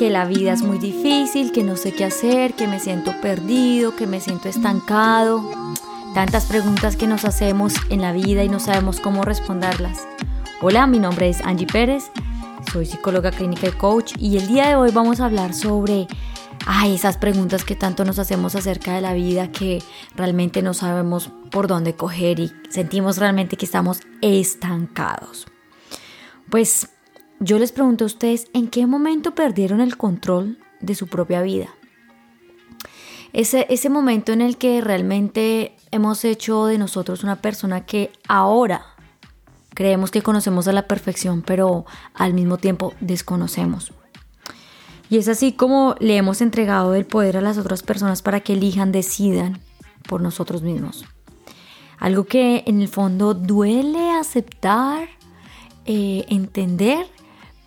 que la vida es muy difícil, que no sé qué hacer, que me siento perdido, que me siento estancado. Tantas preguntas que nos hacemos en la vida y no sabemos cómo responderlas. Hola, mi nombre es Angie Pérez, soy psicóloga clínica y coach y el día de hoy vamos a hablar sobre ay, esas preguntas que tanto nos hacemos acerca de la vida que realmente no sabemos por dónde coger y sentimos realmente que estamos estancados. Pues yo les pregunto a ustedes, ¿en qué momento perdieron el control de su propia vida? Ese, momento en el que realmente hemos hecho de nosotros una persona que ahora creemos que conocemos a la perfección, pero al mismo tiempo desconocemos. Y es así como le hemos entregado el poder a las otras personas para que elijan, decidan por nosotros mismos. Algo que en el fondo duele aceptar, eh, entender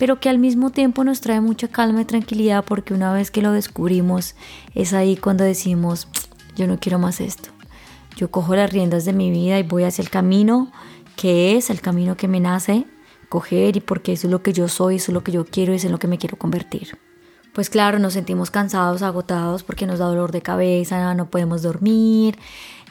pero que al mismo tiempo nos trae mucha calma y tranquilidad porque una vez que lo descubrimos es ahí cuando decimos, yo no quiero más esto. Yo cojo las riendas de mi vida y voy hacia el camino que es el camino que me nace coger y porque eso es lo que yo soy, eso es lo que yo quiero eso es en lo que me quiero convertir. Pues claro, nos sentimos cansados, agotados porque nos da dolor de cabeza, no podemos dormir,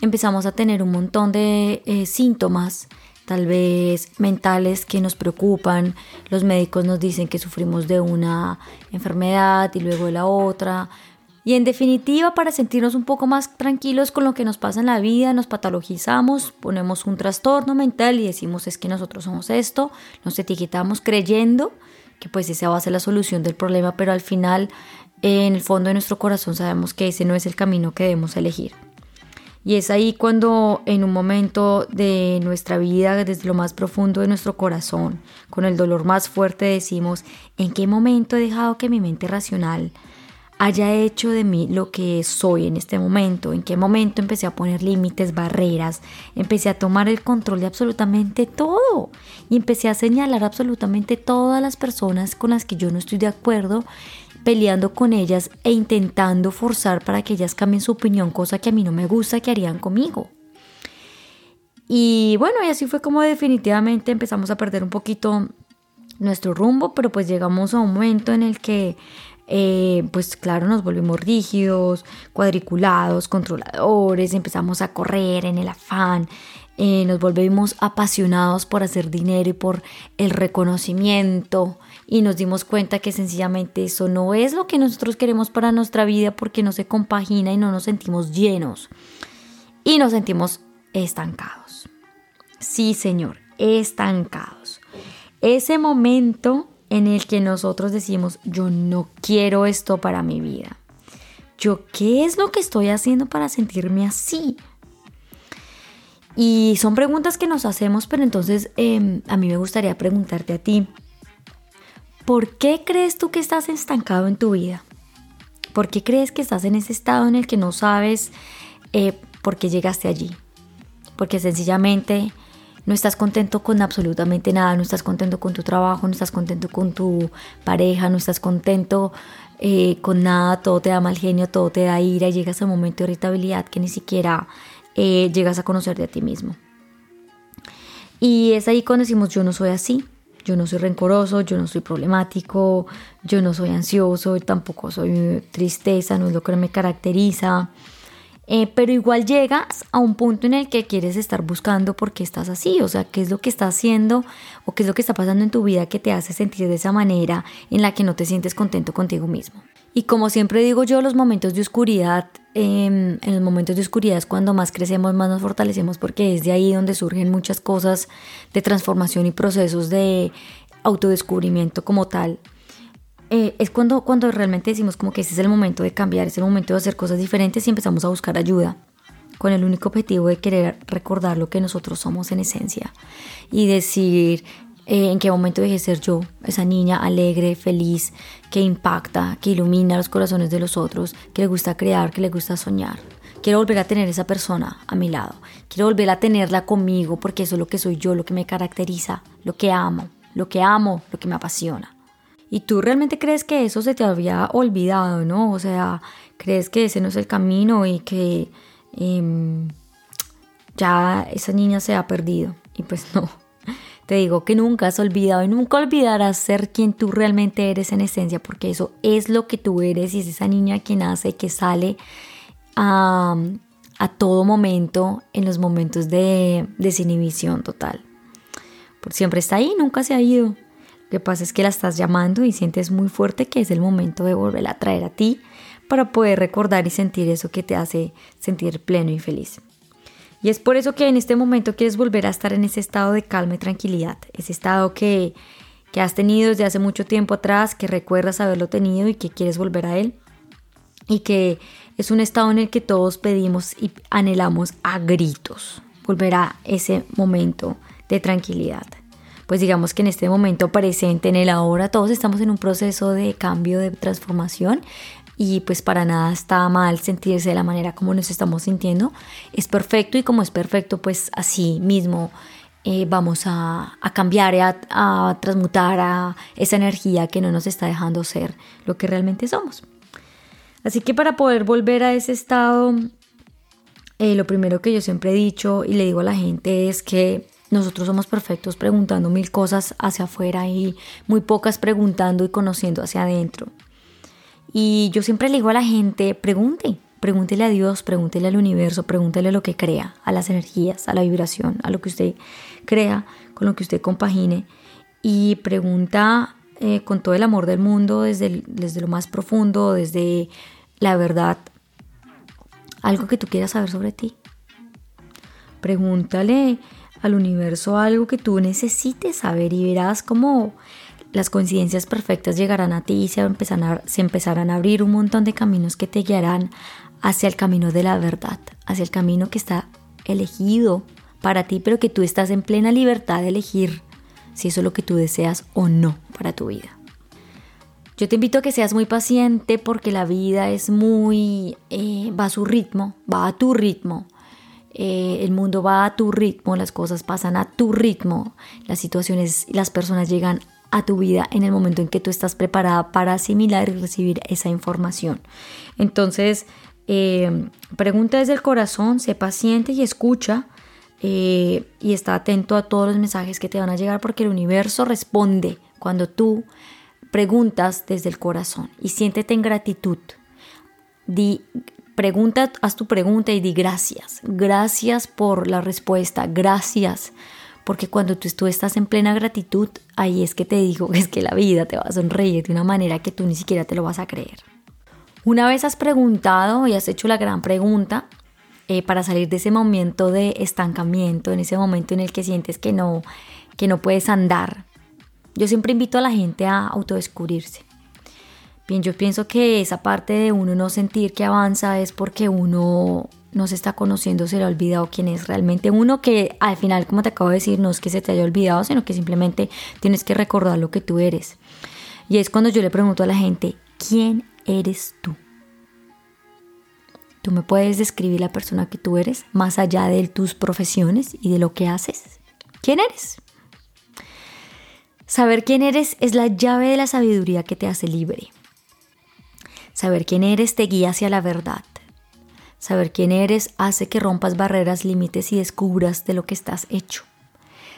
empezamos a tener un montón de eh, síntomas tal vez mentales que nos preocupan. Los médicos nos dicen que sufrimos de una enfermedad y luego de la otra. Y en definitiva, para sentirnos un poco más tranquilos con lo que nos pasa en la vida, nos patologizamos, ponemos un trastorno mental y decimos es que nosotros somos esto, nos etiquetamos creyendo que pues esa va a ser la solución del problema, pero al final en el fondo de nuestro corazón sabemos que ese no es el camino que debemos elegir. Y es ahí cuando en un momento de nuestra vida, desde lo más profundo de nuestro corazón, con el dolor más fuerte, decimos, ¿en qué momento he dejado que mi mente racional haya hecho de mí lo que soy en este momento? ¿En qué momento empecé a poner límites, barreras? Empecé a tomar el control de absolutamente todo y empecé a señalar absolutamente todas las personas con las que yo no estoy de acuerdo peleando con ellas e intentando forzar para que ellas cambien su opinión, cosa que a mí no me gusta que harían conmigo. Y bueno, y así fue como definitivamente empezamos a perder un poquito nuestro rumbo, pero pues llegamos a un momento en el que eh, pues claro, nos volvimos rígidos, cuadriculados, controladores, empezamos a correr en el afán, eh, nos volvimos apasionados por hacer dinero y por el reconocimiento y nos dimos cuenta que sencillamente eso no es lo que nosotros queremos para nuestra vida porque no se compagina y no nos sentimos llenos y nos sentimos estancados. Sí, Señor, estancados. Ese momento en el que nosotros decimos, yo no quiero esto para mi vida. Yo, ¿qué es lo que estoy haciendo para sentirme así? Y son preguntas que nos hacemos, pero entonces em, a mí me gustaría preguntarte a ti, ¿por qué crees tú que estás estancado en tu vida? ¿Por qué crees que estás en ese estado en el que no sabes eh, por qué llegaste allí? Porque sencillamente no estás contento con absolutamente nada, no estás contento con tu trabajo, no estás contento con tu pareja, no estás contento eh, con nada, todo te da mal genio, todo te da ira y llegas a un momento de irritabilidad que ni siquiera eh, llegas a conocerte a ti mismo. Y es ahí cuando decimos yo no soy así, yo no soy rencoroso, yo no soy problemático, yo no soy ansioso, tampoco soy tristeza, no es lo que me caracteriza. Eh, pero igual llegas a un punto en el que quieres estar buscando por qué estás así, o sea, qué es lo que está haciendo o qué es lo que está pasando en tu vida que te hace sentir de esa manera en la que no te sientes contento contigo mismo. Y como siempre digo yo, los momentos de oscuridad, em, en los momentos de oscuridad es cuando más crecemos, más nos fortalecemos, porque es de ahí donde surgen muchas cosas de transformación y procesos de autodescubrimiento como tal. Eh, es cuando, cuando realmente decimos como que ese es el momento de cambiar, es el momento de hacer cosas diferentes y empezamos a buscar ayuda con el único objetivo de querer recordar lo que nosotros somos en esencia y decir, eh, en qué momento dejé ser yo, esa niña alegre, feliz, que impacta, que ilumina los corazones de los otros, que le gusta crear, que le gusta soñar. Quiero volver a tener esa persona a mi lado. Quiero volver a tenerla conmigo porque eso es lo que soy yo, lo que me caracteriza, lo que amo, lo que amo, lo que me apasiona. Y tú realmente crees que eso se te había olvidado, ¿no? O sea, crees que ese no es el camino y que em, ya esa niña se ha perdido. Y pues no, te digo que nunca has olvidado y nunca olvidarás ser quien tú realmente eres en esencia, porque eso es lo que tú eres y es esa niña que nace, que sale a, a todo momento, en los momentos de desinhibición total. Por siempre está ahí, nunca se ha ido. Lo que pasa es que la estás llamando y sientes muy fuerte que es el momento de volverla a traer a ti para poder recordar y sentir eso que te hace sentir pleno y feliz. Y es por eso que en este momento quieres volver a estar en ese estado de calma y tranquilidad, ese estado que, que has tenido desde hace mucho tiempo atrás, que recuerdas haberlo tenido y que quieres volver a él. Y que es un estado en el que todos pedimos y anhelamos a gritos volver a ese momento de tranquilidad. Pues digamos que en este momento presente, en el ahora, todos estamos en un proceso de cambio, de transformación y pues para nada está mal sentirse de la manera como nos estamos sintiendo. Es perfecto y como es perfecto, pues así mismo eh, vamos a, cambiar, a, a, transmutar a esa energía que no nos está dejando ser lo que realmente somos. Así que para poder volver a ese estado, eh, lo primero que yo siempre he dicho y le digo a la gente es que nosotros somos perfectos preguntando mil cosas hacia afuera y muy pocas preguntando y conociendo hacia adentro. Y yo siempre le digo a la gente, pregunte, pregúntele a Dios, pregúntele al universo, pregúntele lo que crea, a las energías, a la vibración, a lo que usted crea, con lo que usted compagine. Y pregunta eh, con todo el amor del mundo, desde, desde lo más profundo, desde la verdad, algo que tú quieras saber sobre ti. Pregúntale al universo algo que tú necesites saber y verás cómo las coincidencias perfectas llegarán a ti y se empezarán, a, abrir un montón de caminos que te guiarán hacia el camino de la verdad, hacia el camino que está elegido para ti, pero que tú estás en plena libertad de elegir si eso es lo que tú deseas o no para tu vida. Yo te invito a que seas muy paciente porque la vida es muy, eh, va a su ritmo, va a tu ritmo. Eh, el mundo va a tu ritmo, las cosas pasan a tu ritmo, las situaciones, las personas llegan a tu vida en el momento en que tú estás preparada para asimilar y recibir esa información. Entonces, eh, pregunta desde el corazón, sé paciente y escucha eh, y está atento a todos los mensajes que te van a llegar porque el universo responde cuando tú preguntas desde el corazón y siéntete en gratitud. Di, pregunta, haz tu pregunta y di gracias. Gracias por la respuesta. Gracias porque cuando tú, estás en plena gratitud, ahí es que te digo que es que la vida te va a sonreír de una manera que tú ni siquiera te lo vas a creer. Una vez has preguntado y has hecho la gran pregunta, eh, para salir de ese momento de estancamiento, en ese momento en el que sientes que no, que no puedes andar, yo siempre invito a la gente a autodescubrirse. Bien, yo pienso que esa parte de uno no sentir que avanza es porque uno no se está conociendo, se le ha olvidado quién es realmente uno, que al final, como te acabo de decir, no es que se te haya olvidado, sino que simplemente tienes que recordar lo que tú eres. Y es cuando yo le pregunto a la gente, ¿quién eres tú? ¿Tú me puedes describir la persona que tú eres, más allá de tus profesiones y de lo que haces? ¿Quién eres? Saber quién eres es la llave de la sabiduría que te hace libre. Saber quién eres te guía hacia la verdad. Saber quién eres hace que rompas barreras, límites y descubras de lo que estás hecho.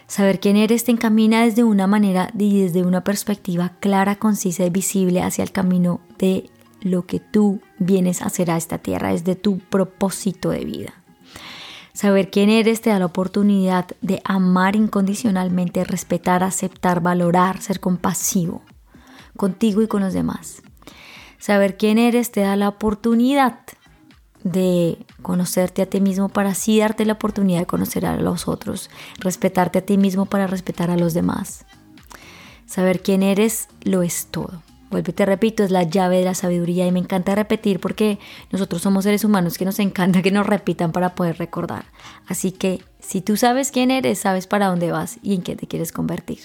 Saber quién eres te encamina desde una manera y desde una perspectiva clara, concisa y visible hacia el camino de lo que tú vienes a hacer a esta tierra, desde tu propósito de vida. Saber quién eres te da la oportunidad de amar incondicionalmente, respetar, aceptar, valorar, ser compasivo contigo y con los demás. Saber quién eres te da la oportunidad de conocerte a ti mismo para así darte la oportunidad de conocer a los otros, respetarte a ti mismo para respetar a los demás. Saber quién eres lo es todo. Vuelve, te repito, es la llave de la sabiduría y me encanta repetir porque nosotros somos seres humanos que nos encanta que nos repitan para poder recordar. Así que si tú sabes quién eres, sabes para dónde vas y en qué te quieres convertir.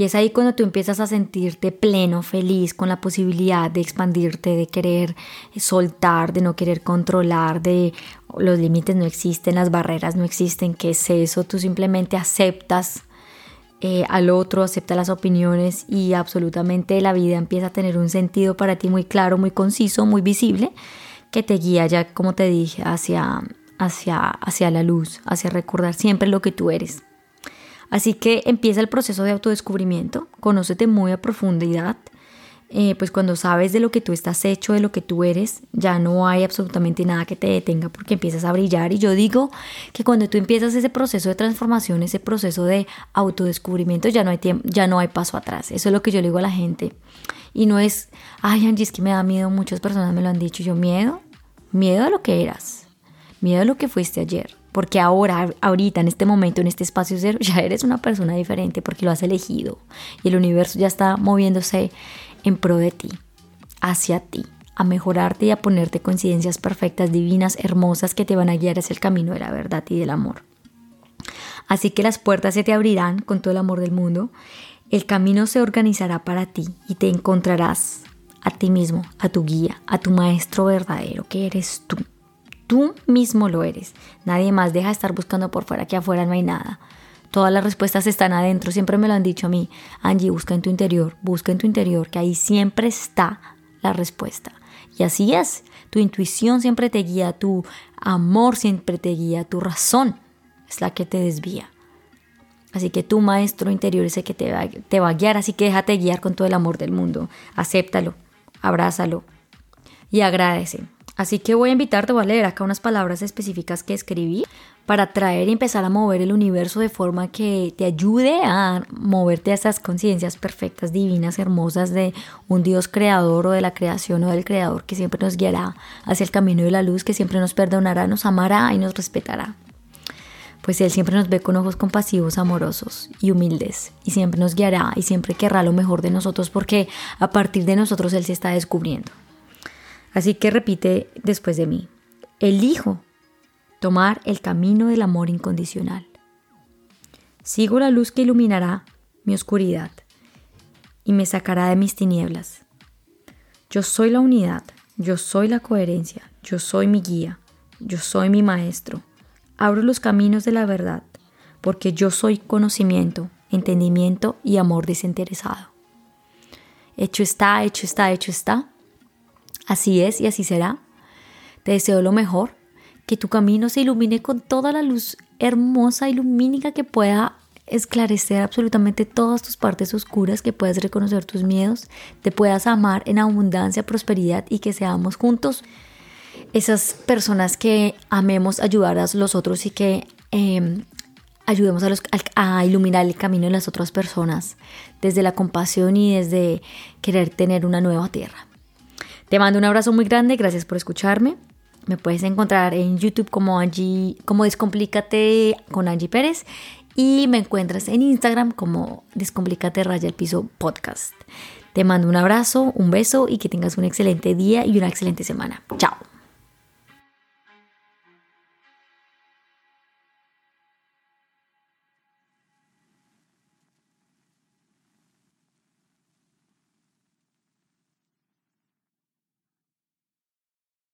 Y es ahí cuando tú empiezas a sentirte pleno, feliz, con la posibilidad de expandirte, de querer soltar, de no querer controlar, de los límites no existen, las barreras no existen, ¿qué es eso? Tú simplemente aceptas eh, al otro, aceptas las opiniones y absolutamente la vida empieza a tener un sentido para ti muy claro, muy conciso, muy visible, que te guía ya, como te dije, hacia, hacia, hacia la luz, hacia recordar siempre lo que tú eres. Así que empieza el proceso de autodescubrimiento, conócete muy a profundidad, eh, pues cuando sabes de lo que tú estás hecho, de lo que tú eres, ya no hay absolutamente nada que te detenga porque empiezas a brillar. Y yo digo que cuando tú empiezas ese proceso de transformación, ese proceso de autodescubrimiento, ya no hay tiempo, ya no hay paso atrás. Eso es lo que yo le digo a la gente. Y no es, ay Angie, que me da miedo, muchas personas me lo han dicho. Yo, miedo, miedo a lo que eras, miedo a lo que fuiste ayer. Porque ahora, ahorita, en este momento, en este espacio cero, ya eres una persona diferente porque lo has elegido. Y el universo ya está moviéndose en pro de ti, hacia ti, a mejorarte y a ponerte coincidencias perfectas, divinas, hermosas que te van a guiar hacia el camino de la verdad y del amor. Así que las puertas se te abrirán con todo el amor del mundo, el camino se organizará para ti y te encontrarás a ti mismo, a tu guía, a tu maestro verdadero, que eres tú. Tú mismo lo eres. Nadie más deja de estar buscando por fuera, que afuera no hay nada. Todas las respuestas están adentro, siempre me lo han dicho a mí. Angie, busca en tu interior, busca en tu interior, que ahí siempre está la respuesta. Y así es, tu intuición siempre te guía, tu amor siempre te guía, tu razón es la que te desvía. Así que tu maestro interior es el que te va, a guiar, así que déjate guiar con todo el amor del mundo. Acéptalo, abrázalo y agradece. Así que voy a invitarte, voy a leer acá unas palabras específicas que escribí para traer y empezar a mover el universo de forma que te ayude a moverte a esas conciencias perfectas, divinas, hermosas de un Dios creador o de la creación o del creador que siempre nos guiará hacia el camino de la luz, que siempre nos perdonará, nos amará y nos respetará. Pues Él siempre nos ve con ojos compasivos, amorosos y humildes y siempre nos guiará y siempre querrá lo mejor de nosotros porque a partir de nosotros Él se está descubriendo. Así que repite después de mí, elijo tomar el camino del amor incondicional. Sigo la luz que iluminará mi oscuridad y me sacará de mis tinieblas. Yo soy la unidad, yo soy la coherencia, yo soy mi guía, yo soy mi maestro. Abro los caminos de la verdad, porque yo soy conocimiento, entendimiento y amor desinteresado. Hecho está, hecho está, hecho está. Así es y así será. Te deseo lo mejor, que tu camino se ilumine con toda la luz hermosa y lumínica que pueda esclarecer absolutamente todas tus partes oscuras, que puedas reconocer tus miedos, te puedas amar en abundancia, prosperidad y que seamos juntos esas personas que amemos ayudar a los otros y que em, ayudemos a, los, a iluminar el camino de las otras personas desde la compasión y desde querer tener una nueva tierra. Te mando un abrazo muy grande, gracias por escucharme. Me puedes encontrar en YouTube como Angie, como Descomplícate con Angie Pérez y me encuentras en Instagram como Descomplícate Raya el Piso Podcast. Te mando un abrazo, un beso y que tengas un excelente día y una excelente semana. Chao.